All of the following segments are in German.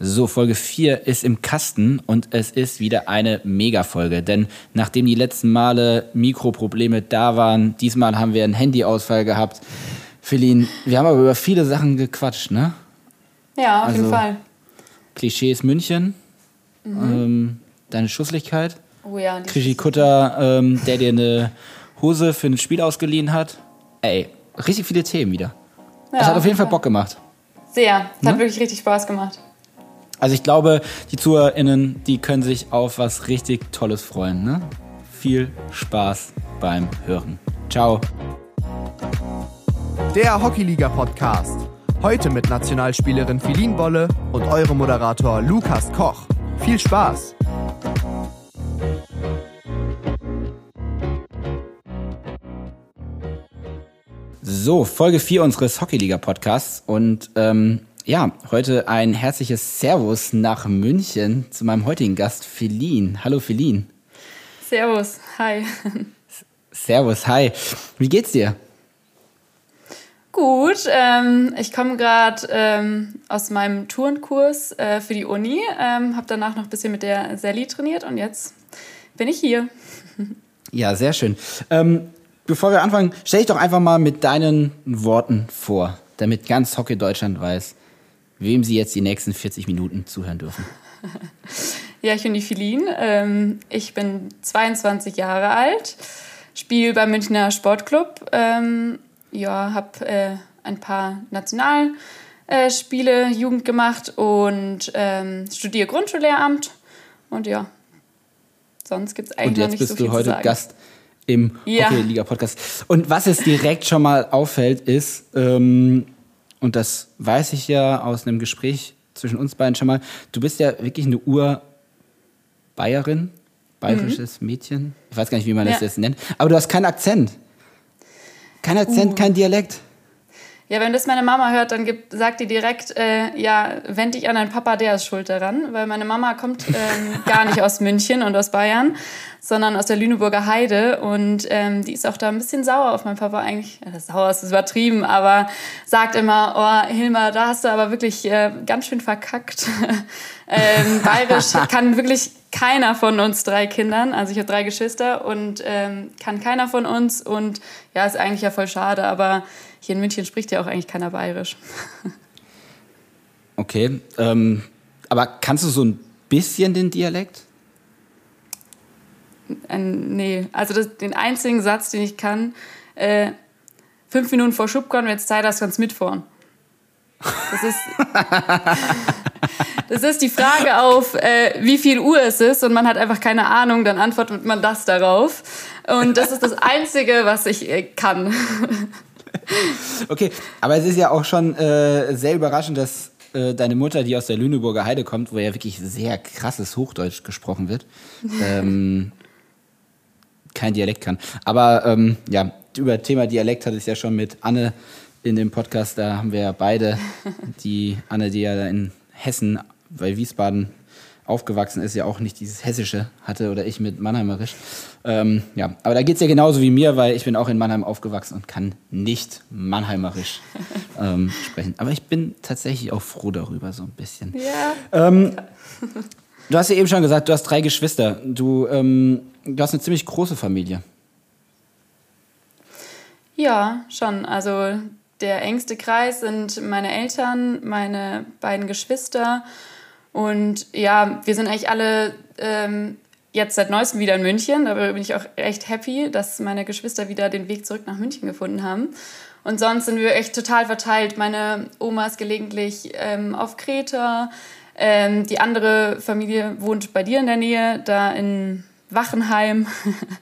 So, Folge 4 ist im Kasten und es ist wieder eine Mega-Folge. Denn nachdem die letzten Male Mikroprobleme da waren, diesmal haben wir einen Handyausfall gehabt. Feline, wir haben aber über viele Sachen gequatscht, ne? Ja, auf also, jeden Fall. Klischees München, mhm. ähm, deine Schusslichkeit. Oh ja. Krischi Kutter, ähm, der dir eine Hose für ein Spiel ausgeliehen hat. Ey, richtig viele Themen wieder. Ja, das hat auf jeden Fall Bock gemacht. Sehr. Es hat ne? wirklich richtig Spaß gemacht. Also ich glaube, die ZuhörerInnen, die können sich auf was richtig Tolles freuen. Ne? Viel Spaß beim Hören. Ciao. Der Hockeyliga-Podcast. Heute mit Nationalspielerin Filin Bolle und eurem Moderator Lukas Koch. Viel Spaß! So, Folge 4 unseres Hockeyliga-Podcasts. Und ähm, ja, heute ein herzliches Servus nach München zu meinem heutigen Gast, Feline. Hallo, Feline. Servus, hi. Servus, hi. Wie geht's dir? Gut, ähm, ich komme gerade ähm, aus meinem Turnkurs äh, für die Uni, ähm, habe danach noch ein bisschen mit der Sally trainiert und jetzt bin ich hier. Ja, sehr schön. Ähm, bevor wir anfangen, stell dich doch einfach mal mit deinen Worten vor, damit ganz Hockey Deutschland weiß, wem Sie jetzt die nächsten 40 Minuten zuhören dürfen. Ja, ich bin die Filin. Ähm, ich bin 22 Jahre alt, spiele beim Münchner Sportclub. Ähm, ja, habe äh, ein paar Nationalspiele äh, Jugend gemacht und ähm, studiere Grundschullehramt. Und ja, sonst gibt es eigentlich Und jetzt bist du heute Gast im ja. Hockey-Liga-Podcast. Und was es direkt schon mal auffällt, ist, ähm, und das weiß ich ja aus einem Gespräch zwischen uns beiden schon mal, du bist ja wirklich eine Ur-Bayerin, bayerisches mhm. Mädchen. Ich weiß gar nicht, wie man ja. das jetzt nennt. Aber du hast keinen Akzent. Kein Akzent, uh. kein Dialekt. Ja, wenn das meine Mama hört, dann gibt, sagt die direkt, äh, ja, wend dich an deinen Papa, der ist schuld daran. Weil meine Mama kommt ähm, gar nicht aus München und aus Bayern, sondern aus der Lüneburger Heide. Und ähm, die ist auch da ein bisschen sauer auf meinen Papa eigentlich. Ja, sauer ist übertrieben, aber sagt immer, oh, Hilmar, da hast du aber wirklich äh, ganz schön verkackt. ähm, Bayerisch kann wirklich keiner von uns drei Kindern. Also ich habe drei Geschwister und ähm, kann keiner von uns. Und ja, ist eigentlich ja voll schade, aber hier in München spricht ja auch eigentlich keiner Bayerisch. okay, ähm, aber kannst du so ein bisschen den Dialekt? Ein, nee, also das, den einzigen Satz, den ich kann, äh, fünf Minuten vor Schubkorn, wenn jetzt Zeit hast, kannst du mitfahren. Das ist, das ist die Frage auf, äh, wie viel Uhr es ist und man hat einfach keine Ahnung, dann antwortet man das darauf. Und das ist das Einzige, was ich äh, kann. okay, aber es ist ja auch schon äh, sehr überraschend, dass äh, deine Mutter, die aus der Lüneburger Heide kommt, wo ja wirklich sehr krasses Hochdeutsch gesprochen wird, ähm, kein Dialekt kann. Aber ähm, ja, über Thema Dialekt hatte ich ja schon mit Anne in dem Podcast, da haben wir ja beide, die Anne, die ja in Hessen bei Wiesbaden aufgewachsen ist, ja auch nicht dieses Hessische hatte oder ich mit Mannheimerisch. Ähm, ja, aber da geht es ja genauso wie mir, weil ich bin auch in Mannheim aufgewachsen und kann nicht Mannheimerisch ähm, sprechen. Aber ich bin tatsächlich auch froh darüber, so ein bisschen. Ja. Ähm, du hast ja eben schon gesagt, du hast drei Geschwister. Du, ähm, du hast eine ziemlich große Familie. Ja, schon. Also der engste Kreis sind meine Eltern, meine beiden Geschwister und ja, wir sind eigentlich alle ähm, jetzt seit neuestem wieder in München. Da bin ich auch echt happy, dass meine Geschwister wieder den Weg zurück nach München gefunden haben. Und sonst sind wir echt total verteilt. Meine Oma ist gelegentlich ähm, auf Kreta. Ähm, die andere Familie wohnt bei dir in der Nähe, da in Wachenheim.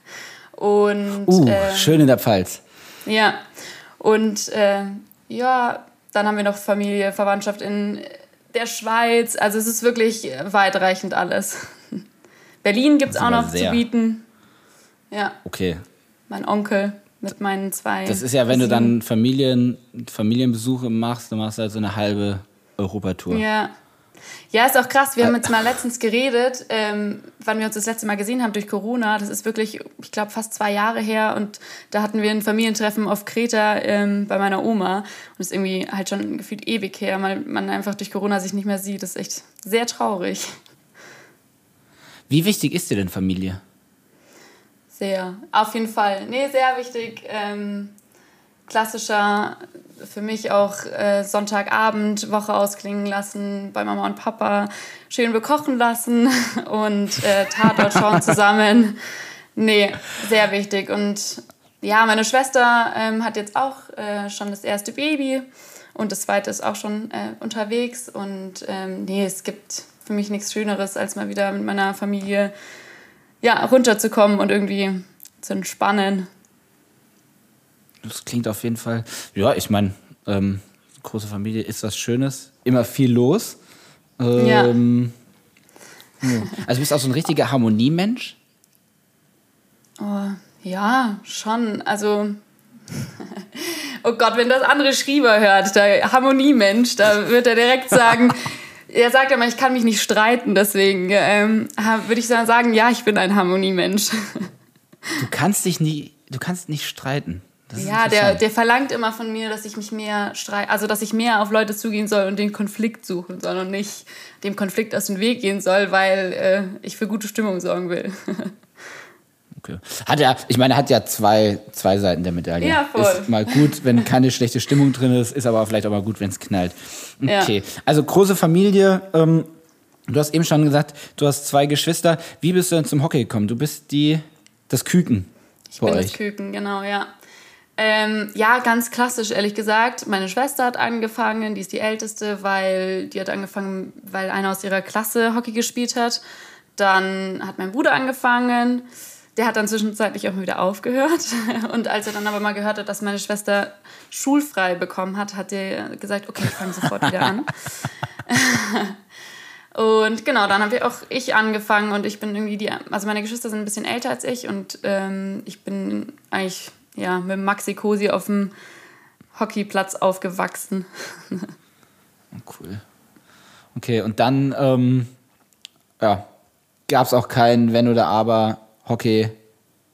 Und, uh, ähm, schön in der Pfalz. Ja. Und äh, ja, dann haben wir noch Familie, Verwandtschaft in der Schweiz. Also es ist wirklich weitreichend alles. Berlin gibt es auch noch sehr. zu bieten. Ja. Okay. Mein Onkel mit meinen zwei. Das ist ja, wenn du dann Familien, Familienbesuche machst, du machst halt so eine halbe Europatour. Ja. Ja, ist auch krass. Wir haben jetzt mal letztens geredet, ähm, wann wir uns das letzte Mal gesehen haben durch Corona. Das ist wirklich, ich glaube, fast zwei Jahre her. Und da hatten wir ein Familientreffen auf Kreta ähm, bei meiner Oma. Und das ist irgendwie halt schon gefühlt ewig her, weil man einfach durch Corona sich nicht mehr sieht. Das ist echt sehr traurig. Wie wichtig ist dir denn Familie? Sehr, auf jeden Fall. Nee, sehr wichtig. Ähm, klassischer für mich auch äh, Sonntagabend, Woche ausklingen lassen, bei Mama und Papa schön bekochen lassen und äh, Tatort schauen zusammen. Nee, sehr wichtig. Und ja, meine Schwester ähm, hat jetzt auch äh, schon das erste Baby und das zweite ist auch schon äh, unterwegs. Und ähm, nee, es gibt für mich nichts Schöneres, als mal wieder mit meiner Familie ja, runterzukommen und irgendwie zu entspannen. Das klingt auf jeden Fall, ja, ich meine, ähm, große Familie ist was Schönes, immer viel los. Ähm, ja. Also du bist auch so ein richtiger Harmoniemensch? Oh, ja, schon. Also, oh Gott, wenn das andere Schrieber hört, der Harmoniemensch, da wird er direkt sagen, er sagt immer, ich kann mich nicht streiten, deswegen ähm, würde ich sagen, ja, ich bin ein Harmoniemensch. Du kannst dich nie, du kannst nicht streiten. Ja, der, der verlangt immer von mir, dass ich mich mehr streite, also dass ich mehr auf Leute zugehen soll und den Konflikt suchen soll und nicht dem Konflikt aus dem Weg gehen soll, weil äh, ich für gute Stimmung sorgen will. Okay. Hat ja, ich meine, hat ja zwei, zwei Seiten der Medaille. Ja, voll. Ist mal gut, wenn keine schlechte Stimmung drin ist, ist aber vielleicht auch mal gut, wenn es knallt. Okay, ja. also große Familie. Ähm, du hast eben schon gesagt, du hast zwei Geschwister. Wie bist du denn zum Hockey gekommen? Du bist die, das Küken. Ich bin euch. das Küken, genau, ja. Ähm, ja, ganz klassisch, ehrlich gesagt. Meine Schwester hat angefangen, die ist die älteste, weil die hat angefangen, weil einer aus ihrer Klasse Hockey gespielt hat. Dann hat mein Bruder angefangen. Der hat dann zwischenzeitlich auch mal wieder aufgehört. Und als er dann aber mal gehört hat, dass meine Schwester schulfrei bekommen hat, hat er gesagt, okay, ich fange sofort wieder an. und genau, dann habe auch ich angefangen und ich bin irgendwie die, also meine Geschwister sind ein bisschen älter als ich und ähm, ich bin eigentlich ja, mit Maxi Cosi auf dem Hockeyplatz aufgewachsen. cool. Okay, und dann ähm, ja, gab es auch kein Wenn oder Aber Hockey,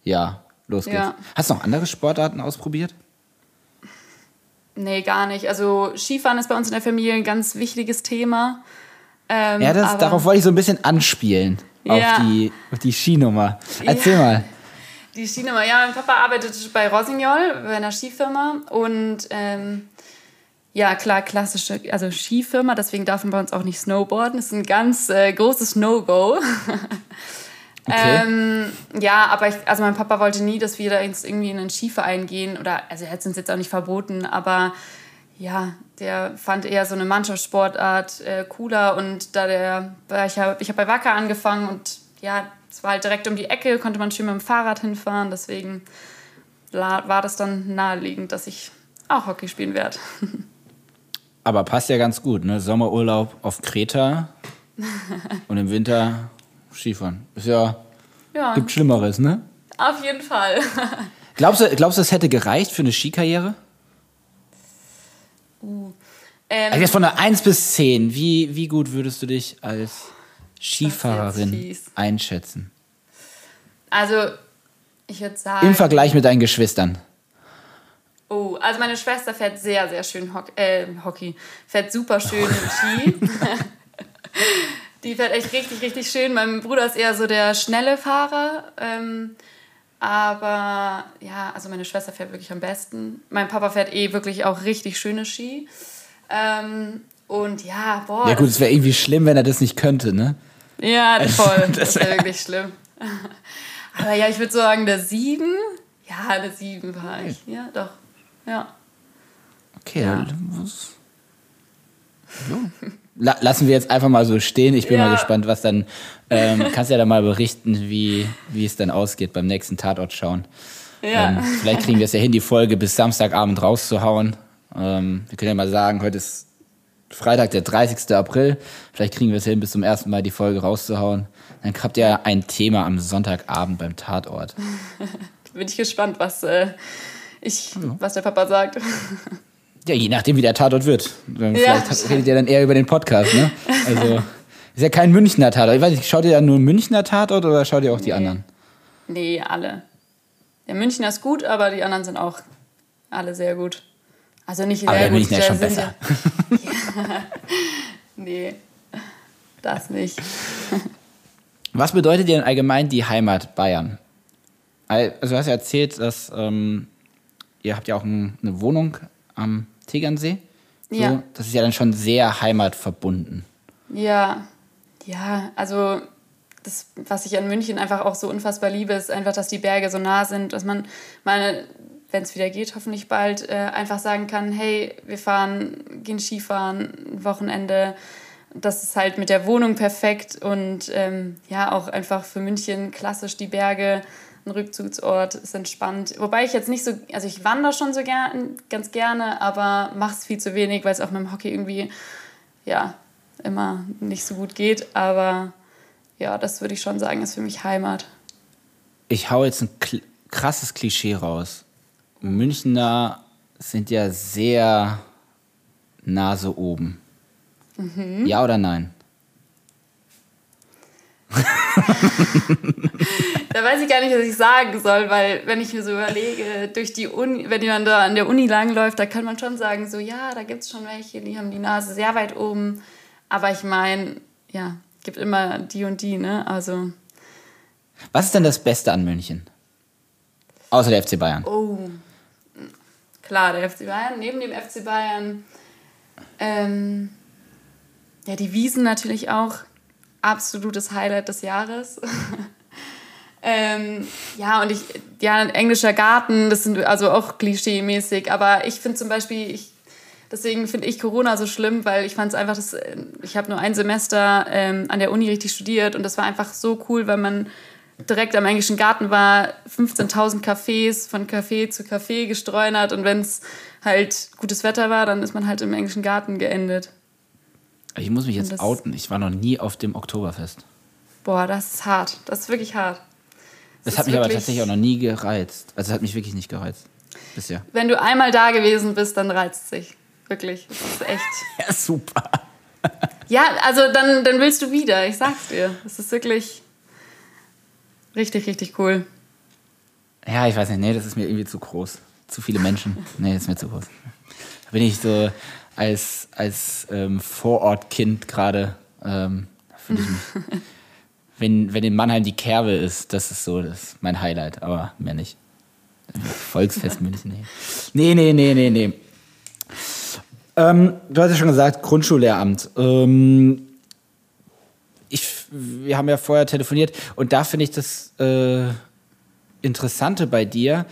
ja, los geht's. Ja. Hast du noch andere Sportarten ausprobiert? Nee, gar nicht. Also Skifahren ist bei uns in der Familie ein ganz wichtiges Thema. Ähm, ja, das, darauf wollte ich so ein bisschen anspielen. Ja. Auf, die, auf die Skinummer. Erzähl ja. mal. Die Skinummer, ja, mein Papa arbeitet bei Rosignol, bei einer Skifirma. Und ähm, ja, klar, klassische, also Skifirma, deswegen darf man bei uns auch nicht snowboarden. Das ist ein ganz äh, großes No-Go. Okay. Ähm, ja, aber ich, also mein Papa wollte nie, dass wir da jetzt irgendwie in einen Skiverein gehen oder, also er hat es uns jetzt auch nicht verboten, aber ja, der fand eher so eine Mannschaftssportart äh, cooler und da der, ich habe ich hab bei Wacker angefangen und ja, es war halt direkt um die Ecke, konnte man schön mit dem Fahrrad hinfahren, deswegen war das dann naheliegend, dass ich auch Hockey spielen werde. Aber passt ja ganz gut, ne? Sommerurlaub auf Kreta und im Winter Skifahren. Ist ja, ja. Gibt Schlimmeres, ne? Auf jeden Fall. glaubst du, glaubst du, es hätte gereicht für eine Skikarriere? Uh. Ähm, also jetzt von der 1 bis 10, wie, wie gut würdest du dich als Skifahrerin einschätzen? Also, ich würde sagen. Im Vergleich mit deinen Geschwistern. Oh, also meine Schwester fährt sehr, sehr schön Hockey, äh, Hockey fährt super schön Ski. Die fährt echt richtig, richtig schön. Mein Bruder ist eher so der schnelle Fahrer. Ähm, aber ja, also meine Schwester fährt wirklich am besten. Mein Papa fährt eh wirklich auch richtig schöne Ski. Ähm, und ja, boah. Ja, gut, es wäre irgendwie schlimm, wenn er das nicht könnte, ne? Ja, voll. das wäre wirklich schlimm. aber ja, ich würde sagen, der Sieben. Ja, der Sieben war ich. Ja, doch. Ja. Okay, ja. was. Ja la lassen wir jetzt einfach mal so stehen. Ich bin ja. mal gespannt, was dann. Ähm, kannst ja dann mal berichten, wie, wie es dann ausgeht beim nächsten Tatort schauen. Ja. Ähm, vielleicht kriegen wir es ja hin, die Folge bis Samstagabend rauszuhauen. Ähm, wir können ja mal sagen, heute ist Freitag, der 30. April. Vielleicht kriegen wir es hin, bis zum ersten Mal die Folge rauszuhauen. Dann habt ihr ein Thema am Sonntagabend beim Tatort. Bin ich gespannt, was, äh, ich, was der Papa sagt. Ja, je nachdem, wie der Tatort wird. Dann Ja. Vielleicht redet ihr dann eher über den Podcast, ne? Also, ist ja kein Münchner Tatort. Ich weiß nicht, schaut ihr dann nur einen Münchner Tatort oder schaut ihr auch die Nee. anderen? Nee, alle. Der Münchner ist gut, aber die anderen sind auch alle sehr gut. Also nicht sehr Aber der gut. Münchner ist schon besser. Ja, nee, das nicht. Was bedeutet dir denn allgemein die Heimat Bayern? Al- Also du hast ja erzählt, dass ähm, ihr habt ja auch ein, eine Wohnung am Tegernsee. So, Ja. Das ist ja dann schon sehr heimatverbunden. Ja, ja, also das, was ich an München einfach auch so unfassbar liebe, ist einfach, dass die Berge so nah sind, dass man mal, wenn es wieder geht, hoffentlich bald, äh, einfach sagen kann, hey, wir fahren, gehen Skifahren, Wochenende. Das ist halt mit der Wohnung perfekt und ähm, ja, auch einfach für München klassisch die Berge, ein Rückzugsort, ist entspannt. Wobei ich jetzt nicht so, also ich wandere schon so gern, ganz gerne, aber mach's viel zu wenig, weil es auch mit dem Hockey irgendwie, ja, immer nicht so gut geht. Aber ja, das würde ich schon sagen, ist für mich Heimat. Ich hau jetzt ein krasses Klischee raus. Münchner sind ja sehr Nase oben. Mhm. Ja oder nein? Da weiß ich gar nicht, was ich sagen soll, weil wenn ich mir so überlege, durch die Uni, wenn jemand da an der Uni langläuft, da kann man schon sagen, so ja, da gibt es schon welche, die haben die Nase sehr weit oben. Aber ich meine, ja, gibt immer die und die, ne? Also, Was ist denn das Beste an München? Außer der FC Bayern. oh, klar, der FC Bayern, neben dem FC Bayern, ähm, ja, die Wiesen natürlich auch, absolutes Highlight des Jahres. Ähm, ja, und ich, ja, ein englischer Garten, das sind also auch klischee-mäßig, aber ich finde zum Beispiel, ich, deswegen finde ich Corona so schlimm, weil ich fand es einfach, das, ich habe nur ein Semester ähm, an der Uni richtig studiert und das war einfach so cool, weil man direkt am englischen Garten war, 15.000 Cafés, von Café zu Café gestreunert und wenn es halt gutes Wetter war, dann ist man halt im englischen Garten geendet. Ich muss mich jetzt das- outen. Ich war noch nie auf dem Oktoberfest. Boah, das ist hart, das ist wirklich hart. Das ist hat mich aber tatsächlich auch noch nie gereizt. Also es hat mich wirklich nicht gereizt. Bisher. Wenn du einmal da gewesen bist, dann reizt sich. Wirklich. Das ist echt. Ja, super. Ja, also dann, dann willst du wieder, ich sag's dir. Das ist wirklich richtig, richtig cool. Ja, ich weiß nicht. Nee, das ist mir irgendwie zu groß. Zu viele Menschen. Nee, das ist mir zu groß. Da bin ich so als, als ähm, Vorortkind gerade, ähm, fühle ich mich. wenn, wenn in Mannheim die Kerbe ist, das ist so das ist mein Highlight, aber mehr nicht. Volksfest München, nee. Nee, nee, nee, nee, nee. Ähm, du hast ja schon gesagt, Grundschullehramt. Ähm, wir haben ja vorher telefoniert und da finde ich das äh, Interessante bei dir,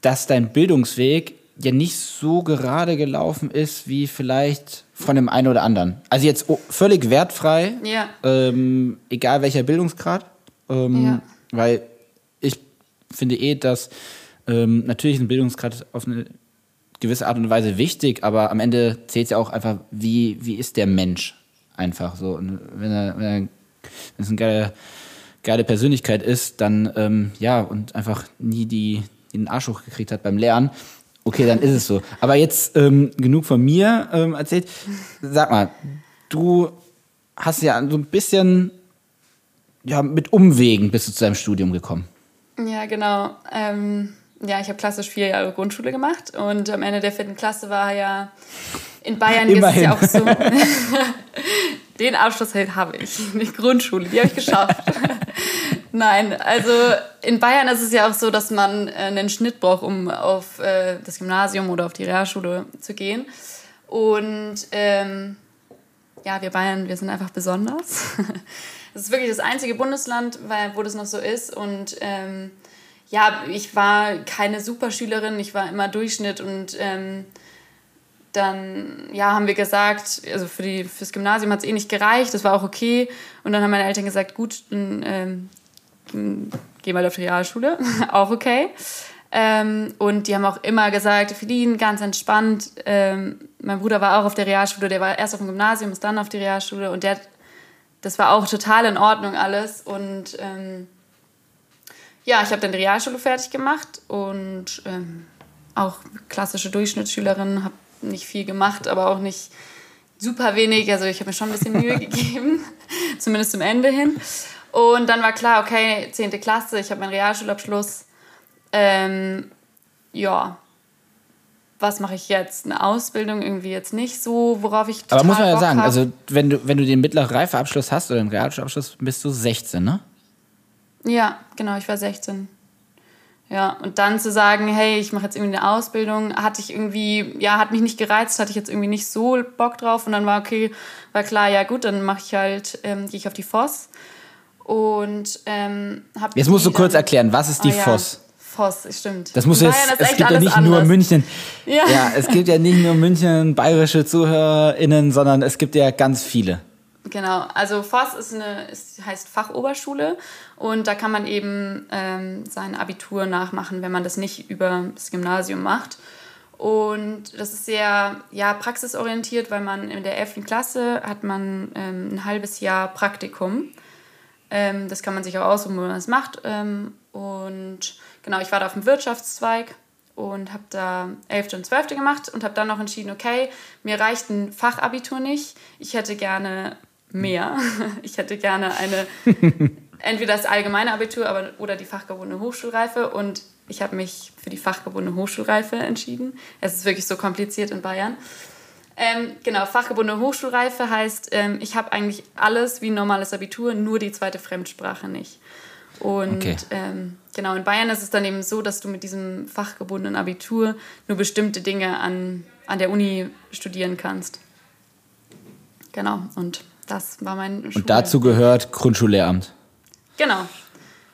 dass dein Bildungsweg ja nicht so gerade gelaufen ist wie vielleicht von dem einen oder anderen. Also jetzt völlig wertfrei, Ja. ähm, egal welcher Bildungsgrad, ähm, Ja. weil ich finde eh, dass ähm, natürlich ein Bildungsgrad auf eine gewisse Art und Weise wichtig, aber am Ende zählt ja auch einfach, wie, wie ist der Mensch einfach so. Und wenn er, wenn er wenn es eine geile, geile Persönlichkeit ist, dann ähm, ja, und einfach nie die, den Arsch hochgekriegt hat beim Lernen, okay, dann ist es so. Aber jetzt ähm, genug von mir ähm, erzählt. Sag mal, du hast ja so ein bisschen ja, mit Umwegen bist du zu deinem Studium gekommen. Ja, genau. Ähm, ja, ich habe klassisch vier Jahre Grundschule gemacht und am Ende der vierten Klasse war ja in Bayern ist es ja auch so. Den Abschluss habe ich, nicht Grundschule, die habe ich geschafft. Nein, also in Bayern ist es ja auch so, dass man äh, einen Schnitt braucht, um auf äh, das Gymnasium oder auf die Realschule zu gehen. Und ähm, ja, wir Bayern, wir sind einfach besonders. Das ist wirklich das einzige Bundesland, wo das noch so ist. Und ähm, ja, ich war keine Superschülerin, ich war immer Durchschnitt und ähm, dann ja, haben wir gesagt, also für die, fürs Gymnasium hat es eh nicht gereicht, das war auch okay. Und dann haben meine Eltern gesagt, gut, dann ähm, geh mal auf die Realschule, auch okay. Ähm, und die haben auch immer gesagt, Feline, ganz entspannt. Ähm, mein Bruder war auch auf der Realschule, der war erst auf dem Gymnasium, ist dann auf die Realschule und der, das war auch total in Ordnung alles. Und ähm, ja, ich habe dann die Realschule fertig gemacht und ähm, auch klassische Durchschnittsschülerin, habe nicht viel gemacht, aber auch nicht super wenig. Also ich habe mir schon ein bisschen Mühe gegeben, zumindest zum Ende hin. Und dann war klar, okay, 10. Klasse, ich habe meinen Realschulabschluss. Ähm, ja, was mache ich jetzt? Eine Ausbildung irgendwie jetzt nicht so, worauf ich total Aber muss man ja Bock sagen, hab. also wenn du, wenn du den mittleren Reifeabschluss hast oder den Realschulabschluss, bist du 16, ne? Ja, genau, ich war 16. Ja, und dann zu sagen, hey, ich mache jetzt irgendwie eine Ausbildung, hatte ich irgendwie, ja, hat mich nicht gereizt, hatte ich jetzt irgendwie nicht so Bock drauf. Und dann war okay, war klar, ja gut, dann mache ich halt, ähm, gehe ich auf die Voss. Und ähm, habe Jetzt musst du kurz erklären, was ist die Ah, ja. Voss? Stimmt. Das muss jetzt, es gibt ja nicht nur anders. München. Ja. ja, es gibt ja nicht nur München bayerische ZuhörerInnen, sondern es gibt ja ganz viele. Genau, also Voss ist eine, ist, heißt Fachoberschule und da kann man eben ähm, sein Abitur nachmachen, wenn man das nicht über das Gymnasium macht. Und das ist sehr ja, praxisorientiert, weil man in der 11. Klasse hat man ähm, ein halbes Jahr Praktikum. Ähm, das kann man sich auch aussuchen, wo man das macht. Ähm, und genau, ich war da auf dem Wirtschaftszweig und habe da 11. und 12. gemacht und habe dann noch entschieden, okay, mir reicht ein Fachabitur nicht. Ich hätte gerne mehr. Ich hätte gerne eine, entweder das allgemeine Abitur aber, oder die fachgebundene Hochschulreife. Und ich habe mich für die fachgebundene Hochschulreife entschieden. Es ist wirklich so kompliziert in Bayern. Ähm, genau, fachgebundene Hochschulreife heißt, ähm, ich habe eigentlich alles wie ein normales Abitur, nur die zweite Fremdsprache nicht. Und Okay. ähm, genau, in Bayern ist es dann eben so, dass du mit diesem fachgebundenen Abitur nur bestimmte Dinge an, an der Uni studieren kannst. Genau, und das war mein Und dazu gehört Grundschullehramt. Genau.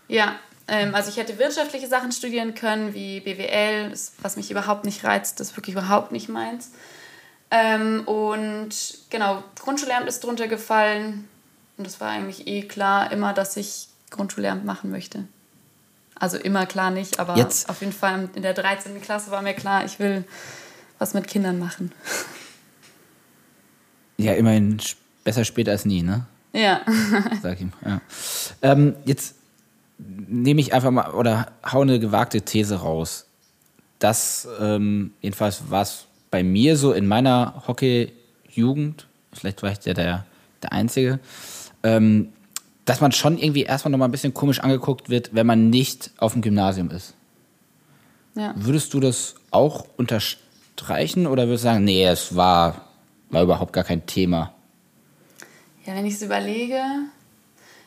Ja, ähm, also ich hätte wirtschaftliche Sachen studieren können, wie BWL, was mich überhaupt nicht reizt, das ist wirklich überhaupt nicht meins. Ähm, und genau, Grundschullehramt ist drunter gefallen. Und das war eigentlich eh klar, immer, dass ich Grundschullehramt machen möchte. Also immer klar nicht, aber Jetzt- auf jeden Fall in der 13. Klasse war mir klar, ich will was mit Kindern machen. Ja, immerhin besser spät als nie, ne? Ja. Sag ihm. Ja. Ähm, jetzt nehme ich einfach mal oder hau eine gewagte These raus. Das, ähm, jedenfalls war es bei mir so in meiner Hockey-Jugend, vielleicht war ich ja der, der Einzige, ähm, dass man schon irgendwie erstmal nochmal ein bisschen komisch angeguckt wird, wenn man nicht auf dem Gymnasium ist. ja. Würdest du das auch unterstreichen oder würdest du sagen, nee, es war, war überhaupt gar kein Thema? Ja, wenn ich es überlege,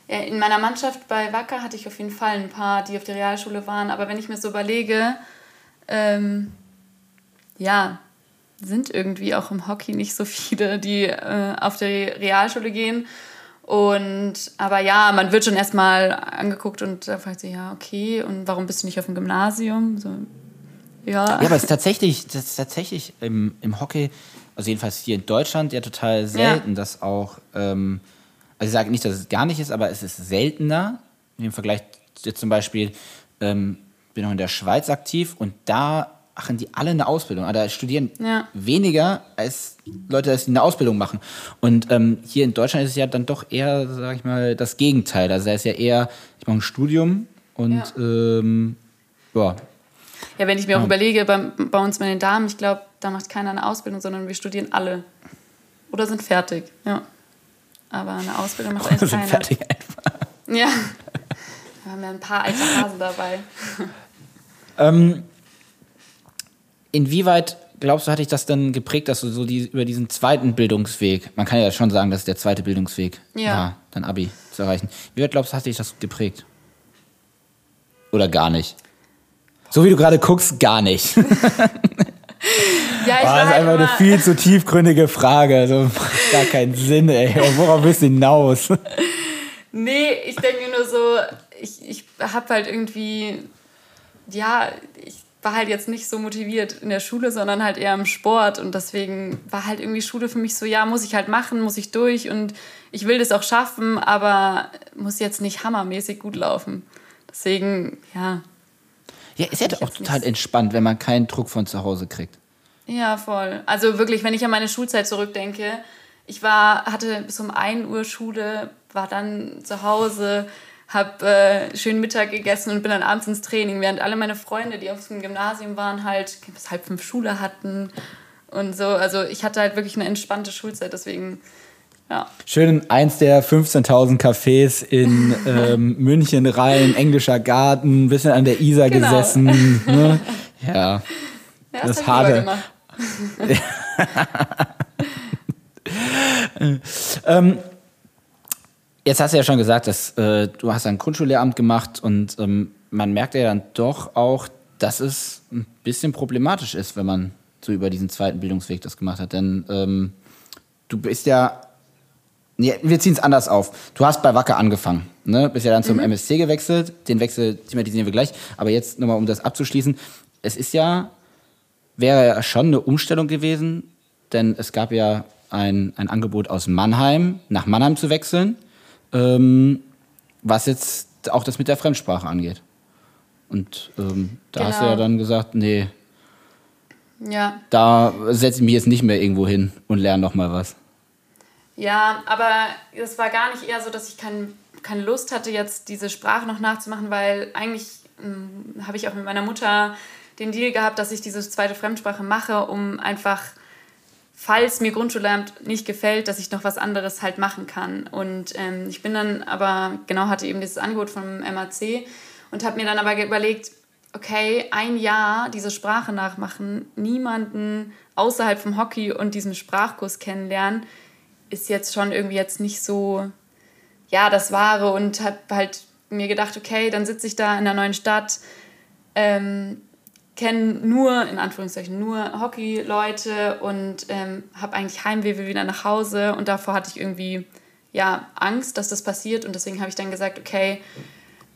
in meiner Mannschaft bei Wacker hatte ich auf jeden Fall ein paar, die auf der Realschule waren. Aber wenn ich mir so überlege, ähm, ja, sind irgendwie auch im Hockey nicht so viele, die äh, auf die Realschule gehen. Und aber ja, man wird schon erstmal angeguckt und da fragt sich, ja, okay, und warum bist du nicht auf dem Gymnasium? So, ja. Ja, aber es ist tatsächlich, das ist tatsächlich im, im Hockey, also jedenfalls hier in Deutschland, ja total selten, dass auch, ähm, also ich sage nicht, dass es gar nicht ist, aber es ist seltener. Im Vergleich jetzt zum Beispiel, ähm, bin auch in der Schweiz aktiv und da machen die alle eine Ausbildung. Also da studieren Ja. weniger als Leute, die eine Ausbildung machen. Und ähm, hier in Deutschland ist es ja dann doch eher, sag ich mal, das Gegenteil. Also da ist ja eher, ich mache ein Studium und Ja. ähm, ja, Ja, wenn ich mir auch überlege, bei, bei uns bei den Damen, ich glaube, da macht keiner eine Ausbildung, sondern wir studieren alle. Oder sind fertig, ja. Aber eine Ausbildung macht eigentlich sind keiner. fertig einfach. Ja. Wir haben ja ein paar alte Hasen dabei. Ähm, inwieweit glaubst du, hat dich das denn geprägt, dass du so die, über diesen zweiten Bildungsweg, man kann ja schon sagen, das ist der zweite Bildungsweg, Ja. war, dein Abi zu erreichen. Wie weit glaubst du, hat dich das geprägt? Oder gar nicht? So wie du gerade guckst, gar nicht. Ja, ich war das ist einfach eine viel zu tiefgründige Frage. Also macht gar keinen Sinn, ey. Worauf willst du hinaus? Nee, ich denke nur so, ich, ich habe halt irgendwie, ja, ich war halt jetzt nicht so motiviert in der Schule, sondern halt eher im Sport und deswegen war halt irgendwie Schule für mich so, ja, muss ich halt machen, muss ich durch und ich will das auch schaffen, aber muss jetzt nicht hammermäßig gut laufen. Deswegen, ja, Ja, ist ja auch total entspannt, wenn man keinen Druck von zu Hause kriegt. Ja, voll. Also wirklich, wenn ich an meine Schulzeit zurückdenke, ich war, hatte bis um 1 Uhr Schule, war dann zu Hause, habe äh, schön Mittag gegessen und bin dann abends ins Training, während alle meine Freunde, die auf dem Gymnasium waren, halt bis halb fünf Schule hatten und so. Also ich hatte halt wirklich eine entspannte Schulzeit, deswegen ja. Schön in eins der 15.000 Cafés in ähm, München rein, englischer Garten, bisschen an der Isar genau. gesessen. Ne? Ja, ja, das, das harte. ähm, jetzt hast du ja schon gesagt, dass äh, du hast ein Grundschullehramt gemacht und ähm, man merkt ja dann doch auch, dass es ein bisschen problematisch ist, wenn man so über diesen zweiten Bildungsweg das gemacht hat. Denn ähm, du bist ja, nee, wir ziehen es anders auf. Du hast bei Wacker angefangen, ne? bist ja dann zum mhm. MSC gewechselt. Den Wechsel thematisieren wir gleich. Aber jetzt nochmal, um das abzuschließen. Es ist ja, wäre ja schon eine Umstellung gewesen, denn es gab ja ein, ein Angebot aus Mannheim, nach Mannheim zu wechseln, ähm, was jetzt auch das mit der Fremdsprache angeht. Und ähm, da genau. hast du ja genau. dann gesagt, nee, ja. da setze ich mich jetzt nicht mehr irgendwo hin und lerne noch mal was. Ja, aber es war gar nicht eher so, dass ich kein, keine Lust hatte, jetzt diese Sprache noch nachzumachen, weil eigentlich hm, habe ich auch mit meiner Mutter den Deal gehabt, dass ich diese zweite Fremdsprache mache, um einfach, falls mir Grundschullehramt nicht gefällt, dass ich noch was anderes halt machen kann. Und ähm, ich bin dann aber, genau, hatte eben dieses Angebot vom MAC und habe mir dann aber überlegt, okay, ein Jahr diese Sprache nachmachen, niemanden außerhalb vom Hockey und diesem Sprachkurs kennenlernen, ist jetzt schon irgendwie jetzt nicht so, ja, das Wahre und habe halt mir gedacht, okay, dann sitze ich da in der neuen Stadt, ähm, kenne nur, in Anführungszeichen, nur Hockey-Leute und ähm, habe eigentlich Heimweh, wieder nach Hause und davor hatte ich irgendwie, ja, Angst, dass das passiert und deswegen habe ich dann gesagt, okay,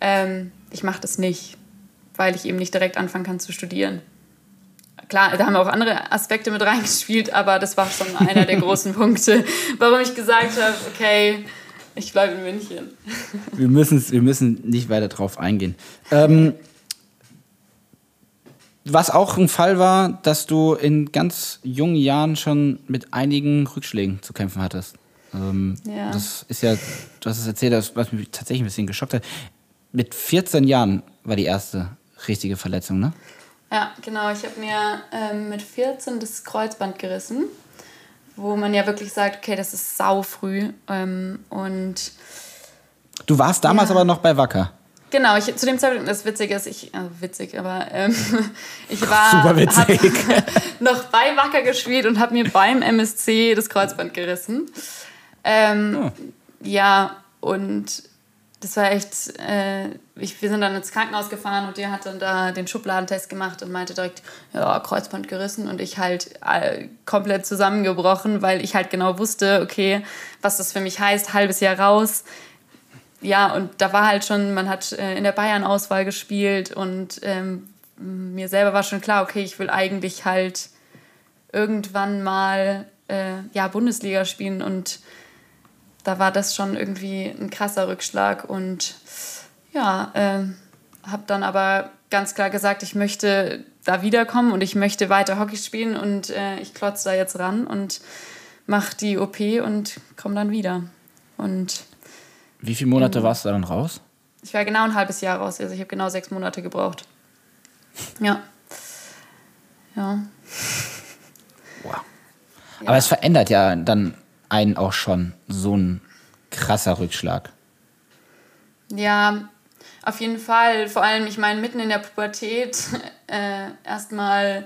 ähm, ich mache das nicht, weil ich eben nicht direkt anfangen kann zu studieren. Klar, da haben auch andere Aspekte mit reingespielt, aber das war schon einer der großen Punkte, warum ich gesagt habe, okay, ich bleibe in München. Wir, wir müssen nicht weiter drauf eingehen. Ähm, was auch ein Fall war, dass du in ganz jungen Jahren schon mit einigen Rückschlägen zu kämpfen hattest. Ähm, ja. Das ist ja, du hast es erzählt, was mich tatsächlich ein bisschen geschockt hat mit 14 Jahren war die erste richtige Verletzung, ne? Ja, genau. Ich habe mir ähm, mit 14 das Kreuzband gerissen, wo man ja wirklich sagt, okay, das ist sau früh. Ähm, und du warst damals ja. aber noch bei Wacker. Genau, ich, zu dem Zeitpunkt, das Witzige ist, ich, äh, witzig, aber ähm, ich war Super witzig. noch bei Wacker gespielt und habe mir beim MSC das Kreuzband gerissen. Ähm, oh. Ja, und das war echt, äh, ich, wir sind dann ins Krankenhaus gefahren und der hat dann da den Schubladentest gemacht und meinte direkt, ja, Kreuzband gerissen und ich halt äh, komplett zusammengebrochen, weil ich halt genau wusste, okay, was das für mich heißt, halbes Jahr raus. Ja, und da war halt schon, man hat äh, in der Bayern-Auswahl gespielt und ähm, mir selber war schon klar, okay, ich will eigentlich halt irgendwann mal äh, ja, Bundesliga spielen und da war das schon irgendwie ein krasser Rückschlag und ja, äh, habe dann aber ganz klar gesagt, ich möchte da wiederkommen und ich möchte weiter Hockey spielen und äh, ich klotze da jetzt ran und mache die OP und komme dann wieder. Und wie viele Monate warst du dann raus? Ich war genau ein halbes Jahr raus, also ich habe genau sechs Monate gebraucht. Ja. Ja. Wow. Aber ja. es verändert ja dann einen auch schon so ein krasser Rückschlag. Ja, auf jeden Fall. Vor allem, ich meine, mitten in der Pubertät äh, erstmal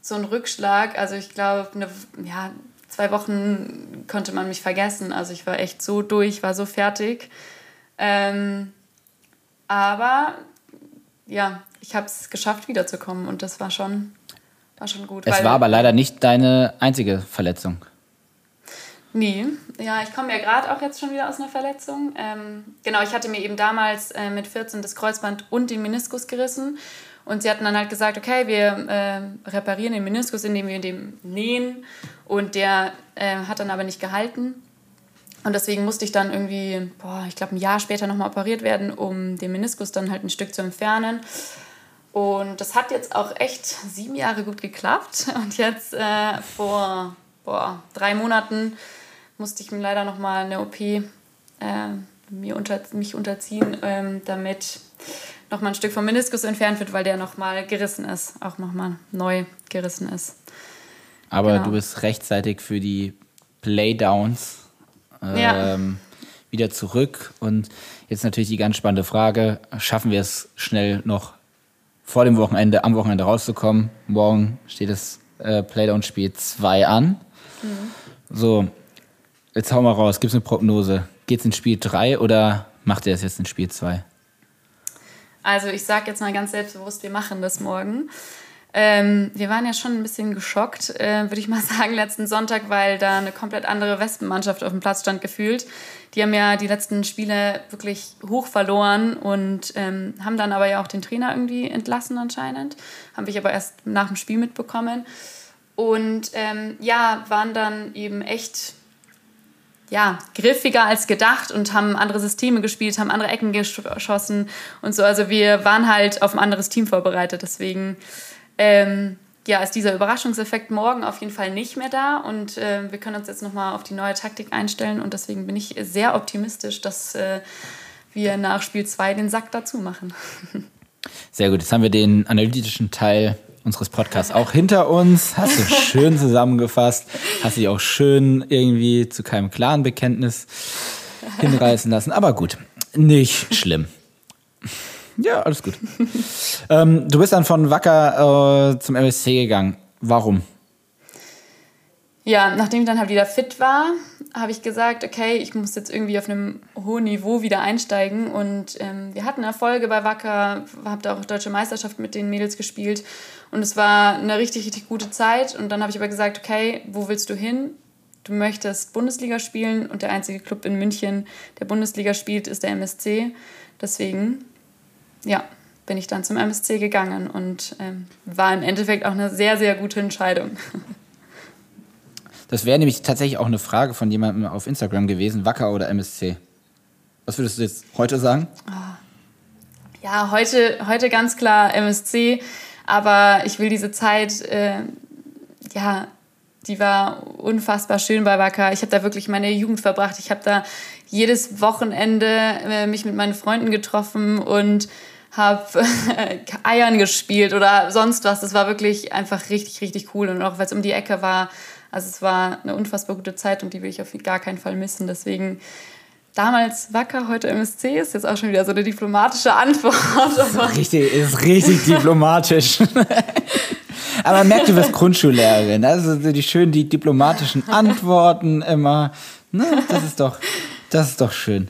so ein Rückschlag. Also ich glaube, ja, zwei Wochen konnte man mich vergessen. Also ich war echt so durch, war so fertig. Ähm, aber ja, ich habe es geschafft, wiederzukommen und das war schon, war schon gut. Es war aber leider nicht deine einzige Verletzung. Nee, ja, ich komme ja gerade auch jetzt schon wieder aus einer Verletzung. Ähm, genau, ich hatte mir eben damals äh, mit 14 das Kreuzband und den Meniskus gerissen. Und sie hatten dann halt gesagt, okay, wir äh, reparieren den Meniskus, indem wir den nähen. Und der äh, hat dann aber nicht gehalten. Und deswegen musste ich dann irgendwie, boah, ich glaube, ein Jahr später nochmal operiert werden, um den Meniskus dann halt ein Stück zu entfernen. Und das hat jetzt auch echt sieben Jahre gut geklappt. Und jetzt äh, vor boah, drei Monaten musste ich mir leider noch mal eine OP äh, mir unter, mich unterziehen, ähm, damit noch mal ein Stück vom Meniskus entfernt wird, weil der noch mal gerissen ist, auch noch mal neu gerissen ist. Aber Genau. du bist rechtzeitig für die Playdowns ähm, Ja. wieder zurück. Und jetzt natürlich die ganz spannende Frage: Schaffen wir es schnell noch vor dem Wochenende, am Wochenende rauszukommen? Morgen steht das äh, Playdown-Spiel 2 an. So, jetzt hau mal raus. Gibt es eine Prognose? Geht's in Spiel 3 oder macht ihr es jetzt in Spiel 2? Also ich sage jetzt mal ganz selbstbewusst, wir machen das morgen. Ähm, wir waren ja schon ein bisschen geschockt, äh, würde ich mal sagen, letzten Sonntag, weil da eine komplett andere Wespenmannschaft auf dem Platz stand gefühlt. Die haben ja die letzten Spiele wirklich hoch verloren und ähm, haben dann aber ja auch den Trainer irgendwie entlassen anscheinend. Habe ich aber erst nach dem Spiel mitbekommen. Und ähm, ja, waren dann eben echt ja, griffiger als gedacht und haben andere Systeme gespielt, haben andere Ecken gesch- geschossen und so. Also wir waren halt auf ein anderes Team vorbereitet. Deswegen ähm, ja, ist dieser Überraschungseffekt morgen auf jeden Fall nicht mehr da und äh, wir können uns jetzt nochmal auf die neue Taktik einstellen und deswegen bin ich sehr optimistisch, dass äh, wir nach Spiel 2 den Sack dazu machen. Sehr gut, jetzt haben wir den analytischen Teil unseres Podcasts auch hinter uns. Hast du schön zusammengefasst, hast dich auch schön irgendwie zu keinem klaren Bekenntnis hinreißen lassen. Aber gut, nicht schlimm. Ja, alles gut. ähm, du bist dann von Wacker äh, zum MSC gegangen. Warum? Ja, nachdem ich dann halt wieder fit war, habe ich gesagt, okay, ich muss jetzt irgendwie auf einem hohen Niveau wieder einsteigen. Und ähm, wir hatten Erfolge bei Wacker, habe da auch deutsche Meisterschaft mit den Mädels gespielt. Und es war eine richtig, richtig gute Zeit. Und dann habe ich aber gesagt, okay, wo willst du hin? Du möchtest Bundesliga spielen und der einzige Club in München, der Bundesliga spielt, ist der MSC. Deswegen, ja, bin ich dann zum MSC gegangen und ähm, war im Endeffekt auch eine sehr, sehr gute Entscheidung. Das wäre nämlich tatsächlich auch eine Frage von jemandem auf Instagram gewesen, Wacker oder MSC. Was würdest du jetzt heute sagen? Ja, heute, heute ganz klar MSC, aber ich will diese Zeit, äh, ja, die war unfassbar schön bei Wacker. Ich habe da wirklich meine Jugend verbracht. Ich habe da jedes Wochenende äh, mich mit meinen Freunden getroffen und habe Eiern gespielt oder sonst was. Das war wirklich einfach richtig, richtig cool. Und auch weil es um die Ecke war, also es war eine unfassbar gute Zeit und die will ich auf gar keinen Fall missen. Deswegen damals Wacker, heute MSC ist jetzt auch schon wieder so eine diplomatische Antwort. Aber Richtig, ist richtig diplomatisch. Aber man merkt, du wirst Grundschullehrerin. Also so die schönen, die diplomatischen Antworten immer. Ne, das ist doch, das ist doch schön.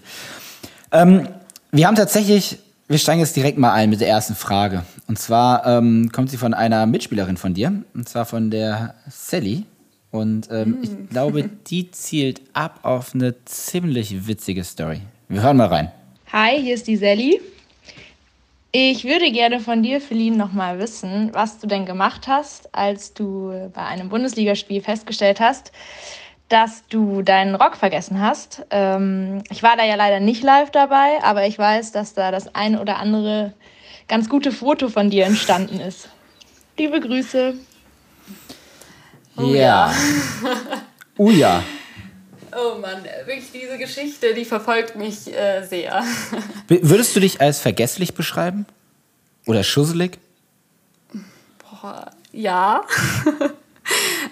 Ähm, wir haben tatsächlich, wir steigen jetzt direkt mal ein mit der ersten Frage. Und zwar ähm, kommt sie von einer Mitspielerin von dir, und zwar von der Sally. Und ähm, ich glaube, die zielt ab auf eine ziemlich witzige Story. Wir hören mal rein. Hi, hier ist die Sally. Ich würde gerne von dir, Feline, nochmal wissen, was du denn gemacht hast, als du bei einem Bundesligaspiel festgestellt hast, dass du deinen Rock vergessen hast. Ähm, ich war da ja leider nicht live dabei, aber ich weiß, dass da das ein oder andere ganz gute Foto von dir entstanden ist. Liebe Grüße. Oh ja. Oh ja. oh Mann, wirklich diese Geschichte, die verfolgt mich äh, sehr. Würdest du dich als vergesslich beschreiben? Oder schusselig? Boah, ja.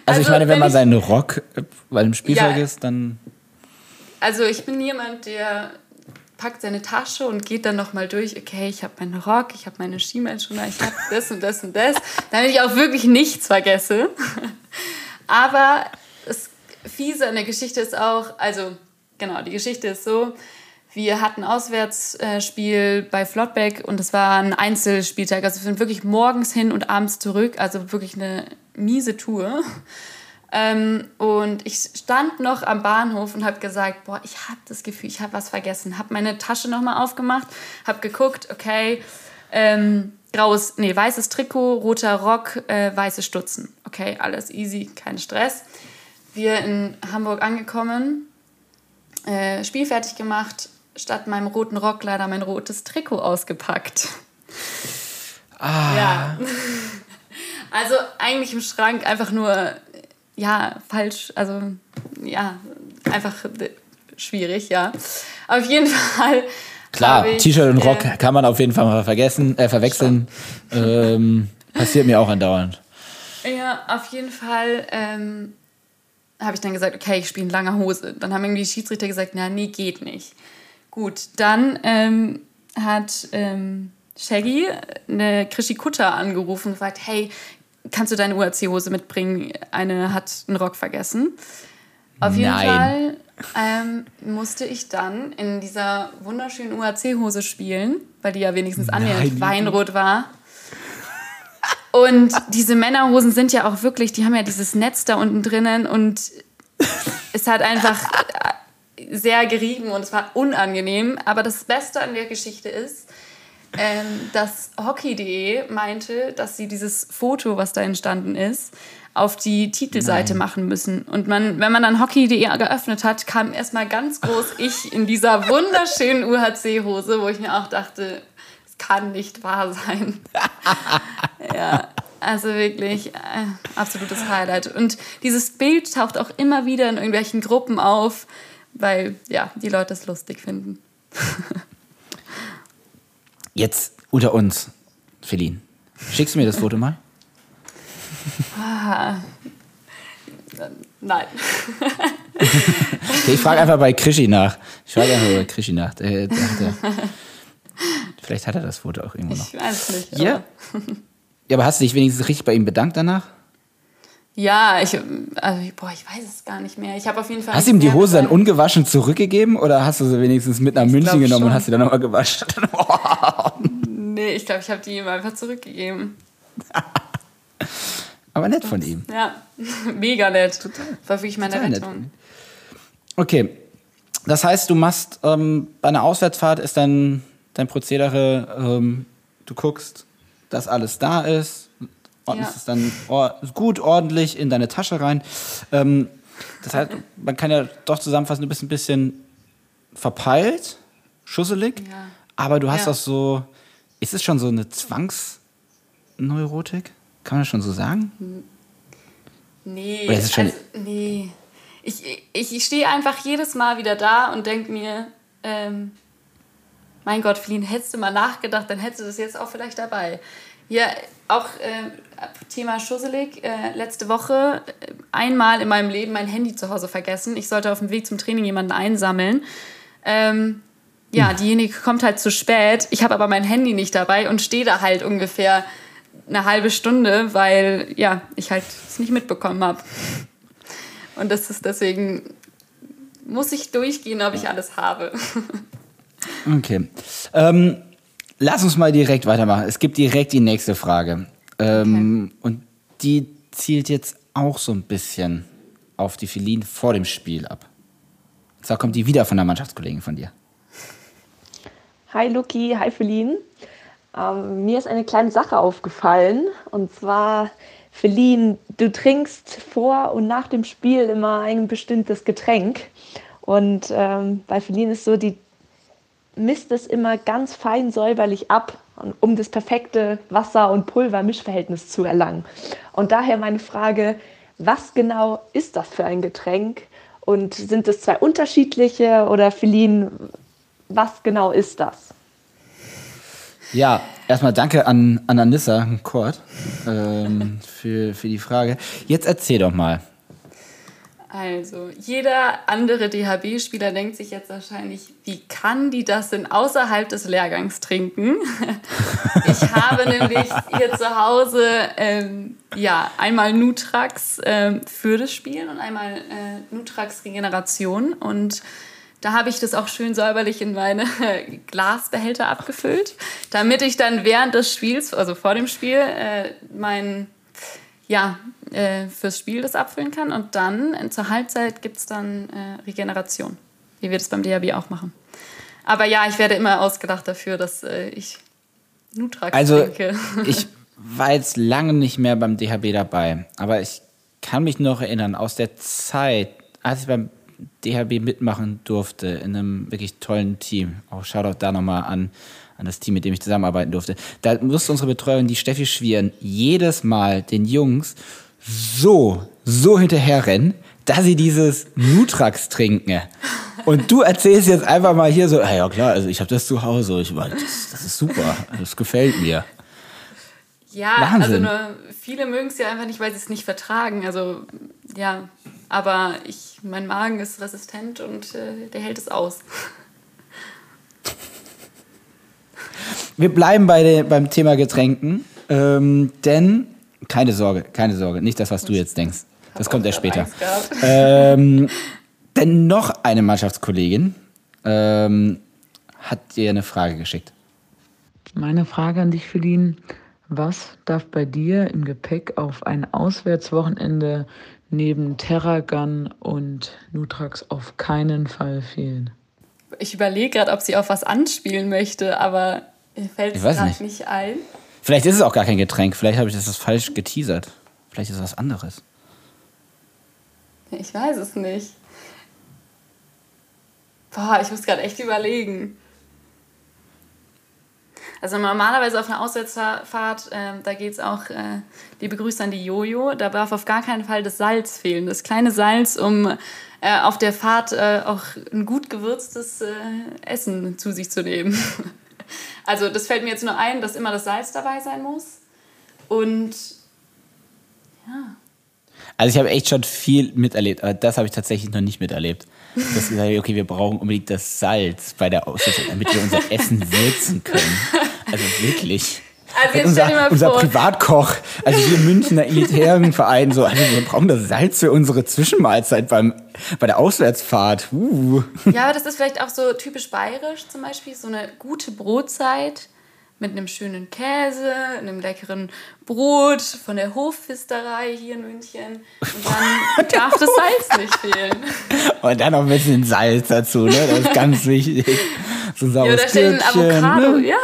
Also, ich Also, meine, wenn wenn man ich- seinen Rock äh, bei einem Spiel Ja. vergisst, dann. Also ich bin jemand, der packt seine Tasche und geht dann nochmal durch, okay, ich habe meinen Rock, ich habe meine Schienbeinschoner, ich habe das und das und das, damit ich auch wirklich nichts vergesse. Aber das Fiese an der Geschichte ist auch, also genau, die Geschichte ist so, wir hatten Auswärtsspiel bei Flottbeck und es war ein Einzelspieltag. Also wir sind wirklich morgens hin und abends zurück, also wirklich eine miese Tour. Ähm, und ich stand noch am Bahnhof und habe gesagt, boah, ich habe das Gefühl, ich habe was vergessen. Habe meine Tasche nochmal aufgemacht, habe geguckt, okay, ähm, graues, nee, weißes Trikot, roter Rock, äh, weiße Stutzen. Okay, alles easy, kein Stress. Wir in Hamburg angekommen, äh, Spiel fertig gemacht, statt meinem roten Rock leider mein rotes Trikot ausgepackt. Ah. Ja. Also eigentlich im Schrank einfach nur, ja, falsch, also ja, einfach äh, schwierig, ja. Auf jeden Fall. Klar, T-Shirt und Rock äh, kann man auf jeden Fall mal vergessen, äh, verwechseln. Ähm, passiert mir auch andauernd. Ja, auf jeden Fall ähm, habe ich dann gesagt, okay, ich spiele in langer Hose. Dann haben irgendwie die Schiedsrichter gesagt, na, nee, geht nicht. Gut, dann ähm, hat ähm, Shaggy eine Krischi Kutter angerufen und gefragt, hey, kannst du deine UAC-Hose mitbringen? Eine hat einen Rock vergessen. Auf jeden Nein. Fall ähm, musste ich dann in dieser wunderschönen UAC-Hose spielen, weil die ja wenigstens annähernd weinrot war. Und diese Männerhosen sind ja auch wirklich, die haben ja dieses Netz da unten drinnen und es hat einfach äh, sehr gerieben und es war unangenehm. Aber das Beste an der Geschichte ist, ähm, dass Hockey.de meinte, dass sie dieses Foto, was da entstanden ist, auf die Titelseite machen müssen. Und man, wenn man dann Hockey.de geöffnet hat, kam erstmal ganz groß ich in dieser wunderschönen UHC-Hose, wo ich mir auch dachte, es kann nicht wahr sein. ja, also wirklich äh, absolutes Highlight. Und dieses Bild taucht auch immer wieder in irgendwelchen Gruppen auf, weil ja, die Leute es lustig finden. Jetzt unter uns, Feline. Schickst du mir das Foto mal? Nein. Okay, ich frage einfach bei Krischi nach. Ich frage einfach bei Krischi nach. Der, der, der, vielleicht hat er das Foto auch irgendwo noch. Ich weiß nicht. Ja. aber- Ja, aber hast du dich wenigstens richtig bei ihm bedankt danach? Ja, ich, also, boah, ich weiß es gar nicht mehr. Ich habe auf jeden Fall. Hast du ihm die Hose dann ungewaschen zurückgegeben oder hast du sie wenigstens mit nach Ich München genommen und schon. hast sie dann nochmal gewaschen? Nee, ich glaube, ich habe die ihm einfach zurückgegeben. aber nett von ihm. Ja, mega nett. War wirklich meine total nett. Rettung. Okay. Das heißt, du machst ähm, bei einer Auswärtsfahrt ist dann dein Prozedere, ähm, du guckst, dass alles da ist, ordnest Ja. es dann or gut ordentlich in deine Tasche rein. Ähm, das heißt, man kann ja doch zusammenfassen, du bist ein bisschen verpeilt, schusselig, Ja. aber du hast Ja. auch so, ist es schon so eine Zwangsneurotik? Kann man das schon so sagen? Nee, Oder ist es schon- also, nee. Ich, ich, ich stehe einfach jedes Mal wieder da und denke mir, ähm, mein Gott, Feline, hättest du mal nachgedacht, dann hättest du das jetzt auch vielleicht dabei. Ja, auch äh, Thema Schusselig. Äh, letzte Woche äh, einmal in meinem Leben mein Handy zu Hause vergessen. Ich sollte auf dem Weg zum Training jemanden einsammeln. Ähm, ja, diejenige kommt halt zu spät. Ich habe aber mein Handy nicht dabei und stehe da halt ungefähr eine halbe Stunde, weil ja, ich halt es nicht mitbekommen habe. Und das ist deswegen muss ich durchgehen, ob ich alles habe. Okay. Ähm, lass uns mal direkt weitermachen. Es gibt direkt die nächste Frage. Ähm, Und die zielt jetzt auch so ein bisschen auf die Feline vor dem Spiel ab. Und zwar kommt die wieder von der Mannschaftskollegin von dir. Hi Luki, hi Feline. Ähm, mir ist eine kleine Sache aufgefallen. Und zwar, Feline, du trinkst vor und nach dem Spiel immer ein bestimmtes Getränk. Und ähm, bei Feline ist so, die misst es immer ganz fein säuberlich ab, um das perfekte Wasser- und Pulver-Mischverhältnis zu erlangen. Und daher meine Frage, was genau ist das für ein Getränk? Und sind es zwei unterschiedliche oder Feline, was genau ist das? Ja, erstmal danke an, an Anissa Kort ähm, für, für die Frage. Jetzt erzähl doch mal. Also, jeder andere DHB-Spieler denkt sich jetzt wahrscheinlich, wie kann die das denn außerhalb des Lehrgangs trinken? ich habe nämlich hier zu Hause ähm, ja, einmal Nutrax ähm, für das Spiel und einmal äh, Nutrax Regeneration. Und da habe ich das auch schön säuberlich in meine Glasbehälter abgefüllt, damit ich dann während des Spiels, also vor dem Spiel, äh, mein ja, äh, fürs Spiel das abfüllen kann. Und dann äh, zur Halbzeit gibt es dann äh, Regeneration, wie wir das beim DHB auch machen. Aber ja, ich werde immer ausgedacht dafür, dass äh, ich Nutrax Also, trinke. ich war jetzt lange nicht mehr beim DHB dabei, aber ich kann mich noch erinnern, aus der Zeit, als ich beim DHB mitmachen durfte, in einem wirklich tollen Team. Auch Shoutout da nochmal an, an das Team, mit dem ich zusammenarbeiten durfte. Da musste unsere Betreuerin, die Steffi Schwieren, jedes Mal den Jungs so, so hinterherrennen, dass sie dieses Nutrax trinken. Und du erzählst jetzt einfach mal hier so, ja klar, also ich habe das zu Hause, ich weiß, das, das ist super, das gefällt mir. Ja, Wahnsinn. also nur viele mögen es ja einfach nicht, weil sie es nicht vertragen. Also ja, aber ich, mein Magen ist resistent und äh, der hält es aus. Wir bleiben bei den, beim Thema Getränken, ähm, denn keine Sorge, keine Sorge, nicht das, was du jetzt denkst. Das kommt erst später. Ähm, denn noch eine Mannschaftskollegin ähm, hat dir eine Frage geschickt. Meine Frage an dich, Feline. Was darf bei dir im Gepäck auf ein Auswärtswochenende neben Terragun und Nutrax auf keinen Fall fehlen? Ich überlege gerade, ob sie auf was anspielen möchte, aber fällt es gerade nicht. nicht. ein. Vielleicht ist es auch gar kein Getränk, vielleicht habe ich das falsch geteasert. Vielleicht ist es was anderes. Ich weiß es nicht. Boah, ich muss gerade echt überlegen. Also normalerweise auf einer Auswärtsfahrt, ähm, da geht es auch, äh, liebe Grüße an die Jojo, da darf auf gar keinen Fall das Salz fehlen. Das kleine Salz, um äh, auf der Fahrt äh, auch ein gut gewürztes äh, Essen zu sich zu nehmen. Also das fällt mir jetzt nur ein, dass immer das Salz dabei sein muss. Und ja, Also ich habe echt schon viel miterlebt, aber das habe ich tatsächlich noch nicht miterlebt. Dass gesagt habe, okay, wir brauchen unbedingt das Salz bei der Aussetzung, damit wir unser Essen würzen können. Also wirklich. Also jetzt unser, mal unser vor- Privatkoch, also wir Münchner elitären Verein, so, also wir brauchen das Salz für unsere Zwischenmahlzeit beim, bei der Auswärtsfahrt. Uh. Ja, aber das ist vielleicht auch so typisch bayerisch zum Beispiel, so eine gute Brotzeit mit einem schönen Käse, einem leckeren Brot von der Hofpfisterei hier in München. Und dann darf das Salz nicht fehlen. Und dann noch ein bisschen Salz dazu, ne? Das ist ganz wichtig. So ein Ja, saures oder stell dir ein Avocado, ne? ja,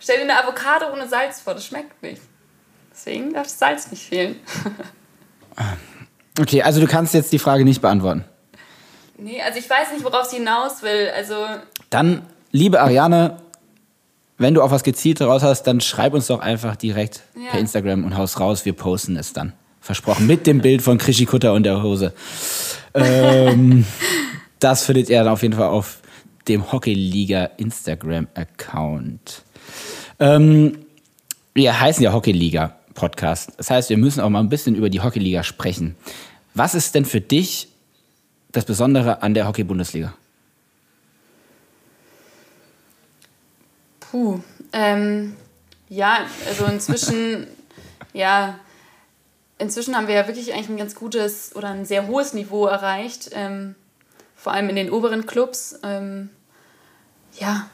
stell dir eine Avocado ohne Salz vor, das schmeckt nicht. Deswegen darf das Salz nicht fehlen. Okay, also du kannst jetzt die Frage nicht beantworten. Nee, also ich weiß nicht, worauf sie hinaus will. Also, Dann, liebe Ariane, wenn du auf was gezielt raus hast, dann schreib uns doch einfach direkt Ja. per Instagram und haus raus. Wir posten es dann. Versprochen. Mit dem Bild von Krischi Kutter und der Hose. Ähm, das findet ihr dann auf jeden Fall auf dem Hockeyliga Instagram-Account. Ähm, wir heißen ja Hockeyliga Podcast. Das heißt, wir müssen auch mal ein bisschen über die Hockeyliga sprechen. Was ist denn für dich das Besondere an der Hockey-Bundesliga? Puh, ähm, ja, also inzwischen, ja, inzwischen haben wir ja wirklich eigentlich ein ganz gutes oder ein sehr hohes Niveau erreicht, ähm, vor allem in den oberen Clubs. Ähm, ja,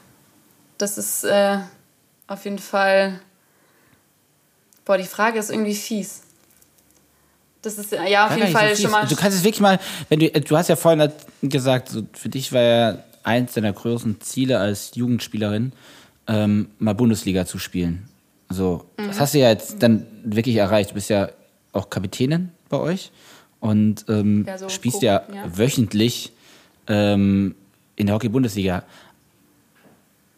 das ist äh, auf jeden Fall, boah, die Frage ist irgendwie fies. Das ist ja auf War jeden gar Fall so schon mal. Du kannst es wirklich mal, wenn du, du hast ja vorhin gesagt, so für dich war ja eins deiner größten Ziele als Jugendspielerin, ähm, mal Bundesliga zu spielen. So, Mhm. das hast du ja jetzt dann wirklich erreicht. Du bist ja auch Kapitänin bei euch und ähm, Ja, so spielst Co- ja, ja. wöchentlich ähm, in der Hockey-Bundesliga.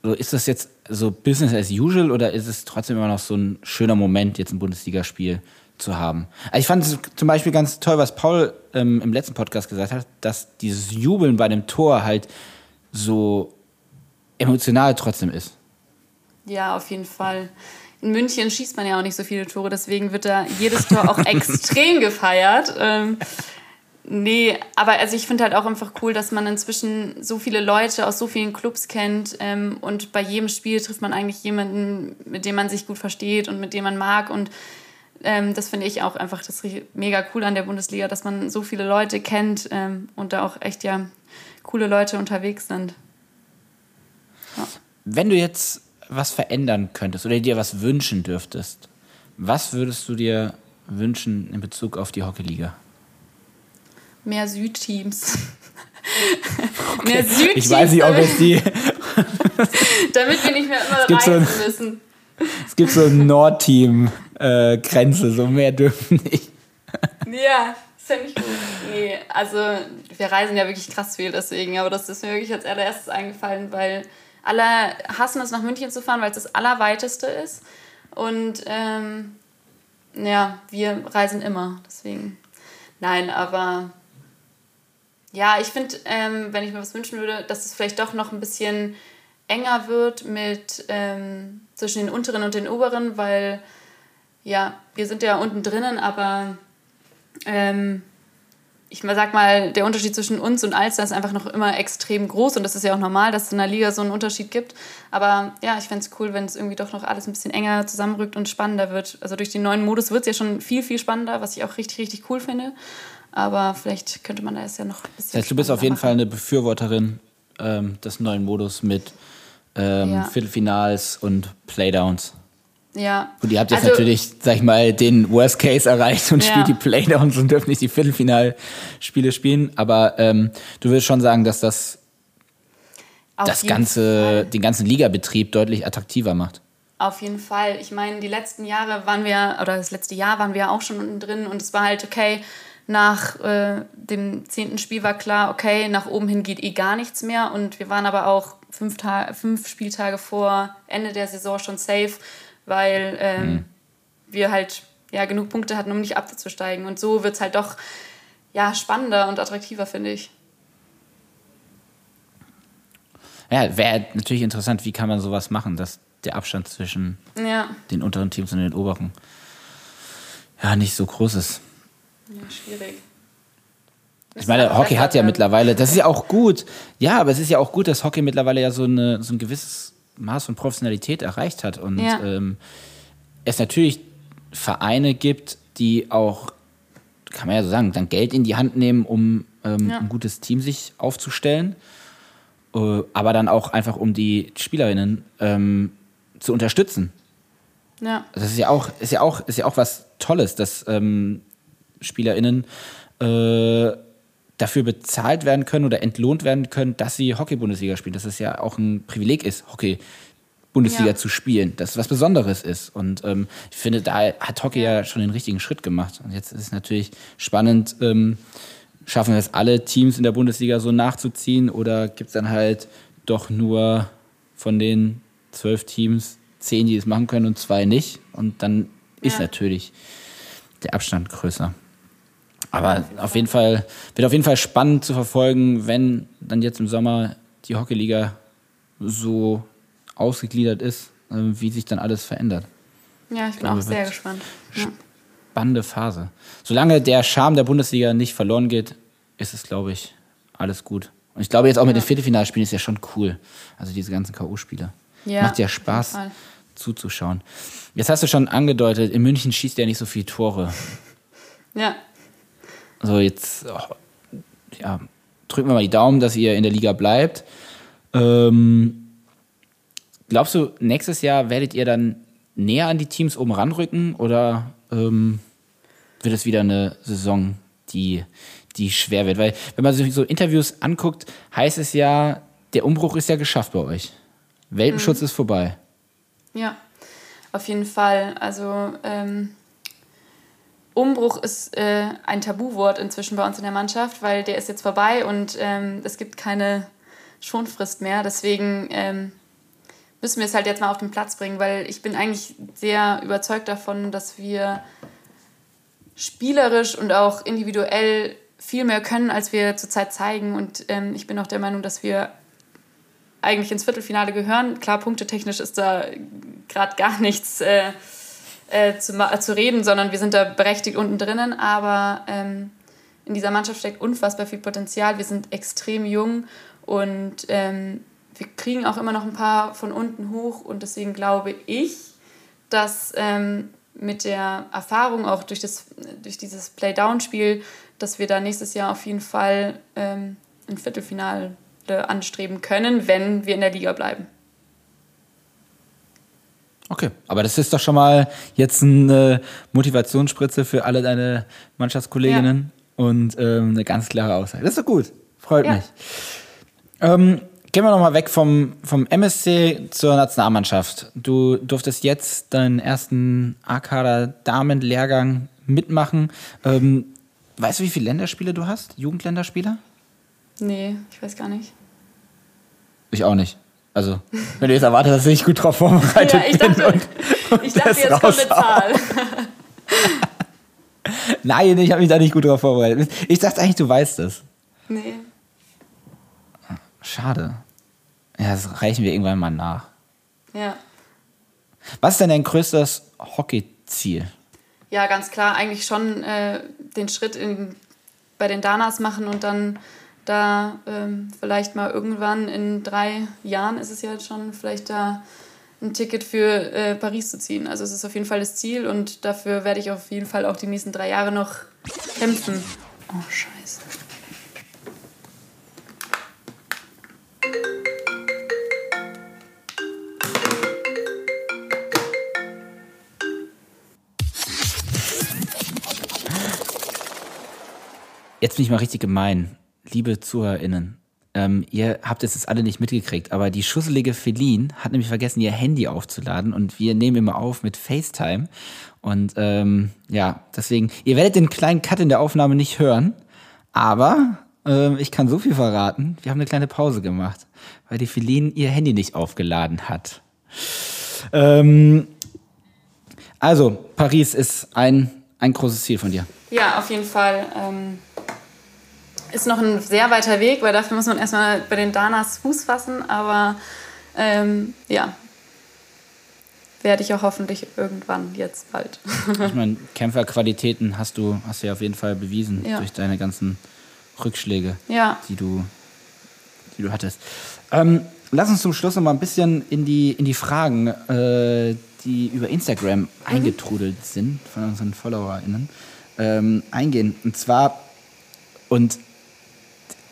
So, ist das jetzt so Business as usual oder ist es trotzdem immer noch so ein schöner Moment, jetzt ein Bundesligaspiel zu haben? Also ich fand es zum Beispiel ganz toll, was Paul ähm, im letzten Podcast gesagt hat, dass dieses Jubeln bei einem Tor halt so emotional trotzdem ist. Ja, auf jeden Fall. In München schießt man ja auch nicht so viele Tore, deswegen wird da jedes Tor auch extrem gefeiert. Ähm, nee, aber also ich finde halt auch einfach cool, dass man inzwischen so viele Leute aus so vielen Clubs kennt ähm, und bei jedem Spiel trifft man eigentlich jemanden, mit dem man sich gut versteht und mit dem man mag und ähm, das finde ich auch einfach das mega cool an der Bundesliga, dass man so viele Leute kennt ähm, und da auch echt ja coole Leute unterwegs sind. Wenn du jetzt was verändern könntest oder dir was wünschen dürftest, was würdest du dir wünschen in Bezug auf die Hockeyliga? Mehr Südteams. Mehr Südteams. Ich weiß nicht, ob es die. damit wir nicht mehr immer so reisen ein- müssen. Es gibt so eine Nordteam-Grenze, so mehr dürfen nicht. Ja, das fände ich gut. Nee, also wir reisen ja wirklich krass viel deswegen, aber das ist mir wirklich als allererstes eingefallen, weil alle hassen es, nach München zu fahren, weil es das Allerweiteste ist. Und ähm, ja, wir reisen immer, deswegen. Nein, aber ja, ich finde, ähm, wenn ich mir was wünschen würde, dass es vielleicht doch noch ein bisschen enger wird mit ähm, zwischen den unteren und den oberen, weil Ja, wir sind ja unten drinnen, aber ähm, ich sag mal, der Unterschied zwischen uns und Alster ist einfach noch immer extrem groß und das ist ja auch normal, dass es in der Liga so einen Unterschied gibt. Aber ja, ich fände es cool, wenn es irgendwie doch noch alles ein bisschen enger zusammenrückt und spannender wird. Also durch den neuen Modus wird es ja schon viel, viel spannender, was ich auch richtig, richtig cool finde. Aber vielleicht könnte man da jetzt ja noch ein bisschen. Das heißt, du bist auf jeden machen. Fall eine Befürworterin ähm, des neuen Modus mit ähm, ja. Viertelfinals und Playdowns. Ja. Und ihr habt jetzt also, natürlich, sag ich mal, den Worst Case erreicht und ja. spielt die Playdowns und dürft nicht die Viertelfinalspiele spielen. Aber ähm, du würdest schon sagen, dass das Auf das ganze, den ganzen Ligabetrieb deutlich attraktiver macht. Auf jeden Fall. Ich meine, die letzten Jahre waren wir, oder das letzte Jahr waren wir auch schon unten drin und es war halt okay, nach äh, dem zehnten Spiel war klar, okay, nach oben hin geht eh gar nichts mehr. Und wir waren aber auch fünf, fünf Spieltage vor Ende der Saison schon safe weil ähm, mhm. wir halt ja genug Punkte hatten, um nicht abzusteigen. Und so wird es halt doch ja, spannender und attraktiver, finde ich. Ja, wäre natürlich interessant, wie kann man sowas machen, dass der Abstand zwischen ja. den unteren Teams und den oberen ja nicht so groß ist. Ja, schwierig. Ich meine, Hockey hat ja mittlerweile, das ist ja auch gut, ja, aber es ist ja auch gut, dass Hockey mittlerweile ja so, eine, so ein gewisses Maß von Professionalität erreicht hat und ja. ähm, es natürlich Vereine gibt, die auch, kann man ja so sagen, dann Geld in die Hand nehmen, um ähm, ja. ein gutes Team sich aufzustellen, äh, aber dann auch einfach, um die Spielerinnen ähm, zu unterstützen. Ja. Das ist ja auch, ist ja auch, ist ja auch was Tolles, dass ähm, SpielerInnen äh, dafür bezahlt werden können oder entlohnt werden können, dass sie Hockey-Bundesliga spielen. Dass es ja auch ein Privileg ist, Hockey-Bundesliga ja. zu spielen. Dass es was Besonderes ist. Und ähm, ich finde, da hat Hockey ja schon den richtigen Schritt gemacht. Und jetzt ist es natürlich spannend, ähm, schaffen es alle Teams in der Bundesliga so nachzuziehen oder gibt es dann halt doch nur von den zwölf Teams zehn, die es machen können und zwei nicht. Und dann ist ja. natürlich der Abstand größer. Aber auf jeden Fall wird auf jeden Fall spannend zu verfolgen, wenn dann jetzt im Sommer die Hockeyliga so ausgegliedert ist, äh, wie sich dann alles verändert. Ja, ich bin glaube, auch sehr gespannt. Spannende Phase. Solange der Charme der Bundesliga nicht verloren geht, ist es, glaube ich, alles gut. Und ich glaube jetzt auch mit ja. den Viertelfinalspielen ist ja schon cool. Also diese ganzen K.O.-Spiele. Ja, Macht ja Spaß zuzuschauen. Jetzt hast du schon angedeutet, in München schießt er nicht so viele Tore. Ja. Also jetzt, oh, ja, drücken wir mal die Daumen, dass ihr in der Liga bleibt. Ähm, glaubst du, nächstes Jahr werdet ihr dann näher an die Teams oben ranrücken oder ähm, wird es wieder eine Saison, die, die schwer wird? Weil, wenn man sich so Interviews anguckt, heißt es ja, der Umbruch ist ja geschafft bei euch. Welpenschutz mhm. ist vorbei. Ja, auf jeden Fall. Also, ähm, Umbruch ist äh, ein Tabuwort inzwischen bei uns in der Mannschaft, weil der ist jetzt vorbei und ähm, es gibt keine Schonfrist mehr. Deswegen ähm, müssen wir es halt jetzt mal auf den Platz bringen, weil ich bin eigentlich sehr überzeugt davon, dass wir spielerisch und auch individuell viel mehr können, als wir zurzeit zeigen. Und ähm, ich bin auch der Meinung, dass wir eigentlich ins Viertelfinale gehören. Klar, punktetechnisch ist da gerade gar nichts. Äh, äh, zu, zu reden, sondern wir sind da berechtigt unten drinnen. Aber ähm, in dieser Mannschaft steckt unfassbar viel Potenzial. Wir sind extrem jung und ähm, wir kriegen auch immer noch ein paar von unten hoch. Und deswegen glaube ich, dass ähm, mit der Erfahrung auch durch, das, durch dieses Play-Down-Spiel, dass wir da nächstes Jahr auf jeden Fall ähm, ein Viertelfinale anstreben können, wenn wir in der Liga bleiben. Okay, aber das ist doch schon mal jetzt eine Motivationsspritze für alle deine Mannschaftskolleginnen ja. und ähm, eine ganz klare Aussage. Das ist doch gut, freut ja. mich. Ähm, gehen wir nochmal weg vom, vom MSC zur Nationalmannschaft. Du durftest jetzt deinen ersten A-Kader-Damen-Lehrgang mitmachen. Ähm, weißt du, wie viele Länderspiele du hast? Jugendländerspiele? Nee, ich weiß gar nicht. Ich auch nicht. Also, wenn du jetzt erwartet, dass ich gut drauf vorbereitet ja, ich dachte, bin. Und, und ich dachte, jetzt kommt eine Zahl. Nein, ich habe mich da nicht gut drauf vorbereitet. Ich dachte eigentlich, du weißt es. Nee. Schade. Ja, das reichen wir irgendwann mal nach. Ja. Was ist denn dein größtes Hockey-Ziel? Ja, ganz klar, eigentlich schon äh, den Schritt in, bei den Danas machen und dann da ähm, vielleicht mal irgendwann in drei Jahren ist es ja schon, vielleicht da ein Ticket für äh, Paris zu ziehen. Also es ist auf jeden Fall das Ziel und dafür werde ich auf jeden Fall auch die nächsten drei Jahre noch kämpfen. Oh, scheiße. Jetzt bin ich mal richtig gemein. Liebe ZuhörerInnen, ähm, ihr habt es jetzt alle nicht mitgekriegt, aber die schusselige Feline hat nämlich vergessen, ihr Handy aufzuladen und wir nehmen immer auf mit FaceTime. Und ähm, ja, deswegen, ihr werdet den kleinen Cut in der Aufnahme nicht hören, aber ähm, ich kann so viel verraten, wir haben eine kleine Pause gemacht, weil die Feline ihr Handy nicht aufgeladen hat. Ähm, also, Paris ist ein, ein großes Ziel von dir. Ja, auf jeden Fall. Ähm, ist noch ein sehr weiter Weg, weil dafür muss man erstmal bei den Danas Fuß fassen, aber ähm, ja, werde ich auch hoffentlich irgendwann jetzt bald. ich meine, Kämpferqualitäten hast du, hast du ja auf jeden Fall bewiesen ja. durch deine ganzen Rückschläge, ja. die, du, die du hattest. Ähm, lass uns zum Schluss noch mal ein bisschen in die, in die Fragen, äh, die über Instagram mhm. eingetrudelt sind von unseren FollowerInnen, ähm, eingehen. Und zwar, und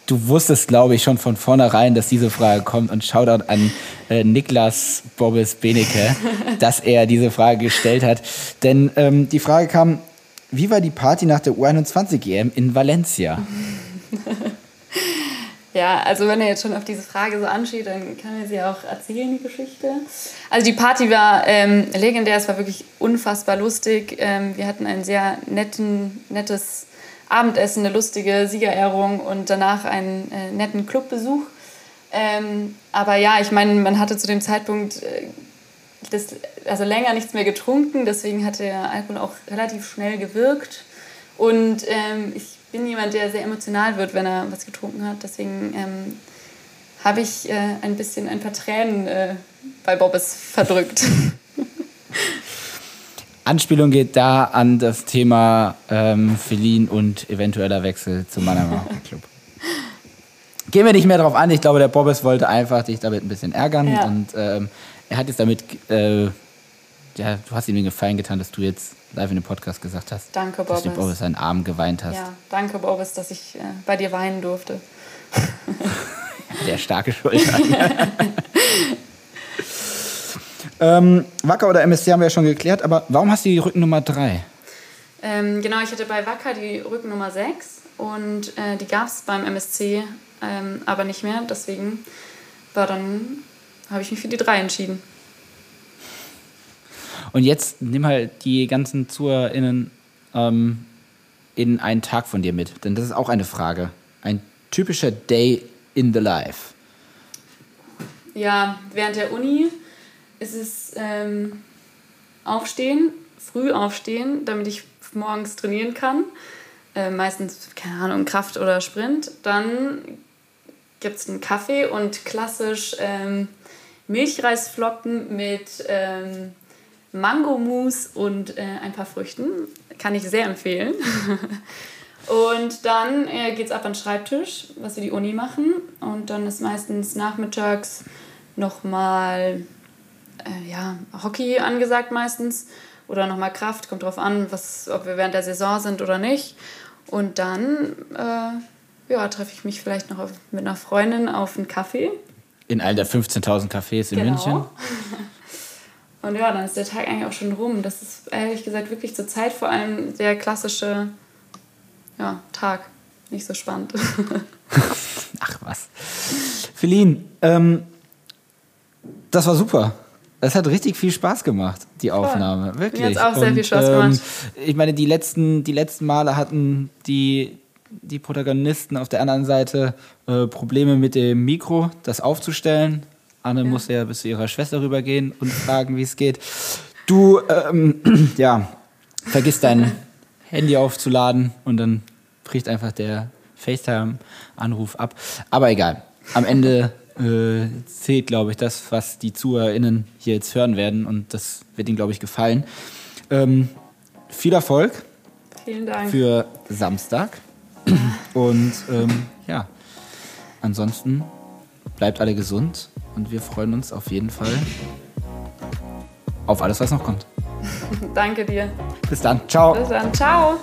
du wusstest, glaube ich, schon von vornherein, dass diese Frage kommt und Shoutout an äh, Niklas Bobbes Benecke, dass er diese Frage gestellt hat. Denn ähm, die Frage kam, wie war die Party nach der U21-EM in Valencia? Ja, also wenn er jetzt schon auf diese Frage so anschied, dann kann er sie auch erzählen, die Geschichte. Also die Party war ähm, legendär, es war wirklich unfassbar lustig. Ähm, wir hatten ein sehr netten, nettes Abendessen, eine lustige Siegerehrung und danach einen äh, netten Clubbesuch. Ähm, aber ja, ich meine, man hatte zu dem Zeitpunkt äh, das, also länger nichts mehr getrunken, deswegen hat der Alkohol auch relativ schnell gewirkt. Und ähm, ich bin jemand, der sehr emotional wird, wenn er was getrunken hat. Deswegen ähm, habe ich äh, ein bisschen ein paar Tränen äh, bei Bobbes verdrückt. Anspielung geht da an das Thema ähm, Felin und eventueller Wechsel zum Mannheimer Club. Gehen wir nicht mehr drauf an. Ich glaube, der Bobbes wollte einfach dich damit ein bisschen ärgern. Ja. Und ähm, er hat jetzt damit, äh, ja, du hast ihm den Gefallen getan, dass du jetzt live in dem Podcast gesagt hast. Danke, Bobbes. Dass du Bobbes seinen Arm geweint hast. Ja, danke, Bobbes, dass ich äh, bei dir weinen durfte. der starke Schulter. Ähm, Wacker oder MSC haben wir ja schon geklärt, aber warum hast du die Rückennummer 3? Ähm, genau, ich hatte bei Wacker die Rückennummer 6 und äh, die gab es beim MSC ähm, aber nicht mehr. Deswegen war dann, habe ich mich für die 3 entschieden. Und jetzt nimm halt die ganzen ZuhörerInnen ähm, in einen Tag von dir mit, denn das ist auch eine Frage. Ein typischer Day in the Life. Ja, während der Uni ist es ähm, aufstehen, früh aufstehen, damit ich morgens trainieren kann. Äh, meistens, keine Ahnung, Kraft oder Sprint. Dann gibt es einen Kaffee und klassisch ähm, Milchreisflocken mit ähm, Mangomousse und äh, ein paar Früchten. Kann ich sehr empfehlen. und dann äh, geht es ab an den Schreibtisch, was wir die Uni machen. Und dann ist meistens nachmittags nochmal äh, ja, Hockey angesagt meistens oder nochmal Kraft, kommt drauf an, was, ob wir während der Saison sind oder nicht. Und dann äh, ja, treffe ich mich vielleicht noch auf, mit einer Freundin auf einen Kaffee. In all der 15.000 Cafés in genau. München. Und ja, dann ist der Tag eigentlich auch schon rum. Das ist ehrlich gesagt wirklich zur Zeit vor allem der klassische ja, Tag. Nicht so spannend. Ach was. Feline, ähm, das war super. Es hat richtig viel Spaß gemacht, die Aufnahme. Voll. Wirklich. Mir hat auch sehr viel Spaß gemacht. Ähm, ich meine, die letzten, die letzten Male hatten die, die Protagonisten auf der anderen Seite äh, Probleme mit dem Mikro, das aufzustellen. Anne ja. musste ja bis zu ihrer Schwester rübergehen und fragen, wie es geht. Du, ähm, ja, vergiss dein Handy aufzuladen und dann bricht einfach der FaceTime-Anruf ab. Aber egal. Am Ende äh, zählt, glaube ich, das, was die ZuhörerInnen hier jetzt hören werden und das wird ihnen, glaube ich, gefallen. Ähm, viel Erfolg Vielen Dank. für Samstag. Und ähm, ja, ansonsten bleibt alle gesund und wir freuen uns auf jeden Fall auf alles, was noch kommt. Danke dir. Bis dann. Ciao. Bis dann. Ciao.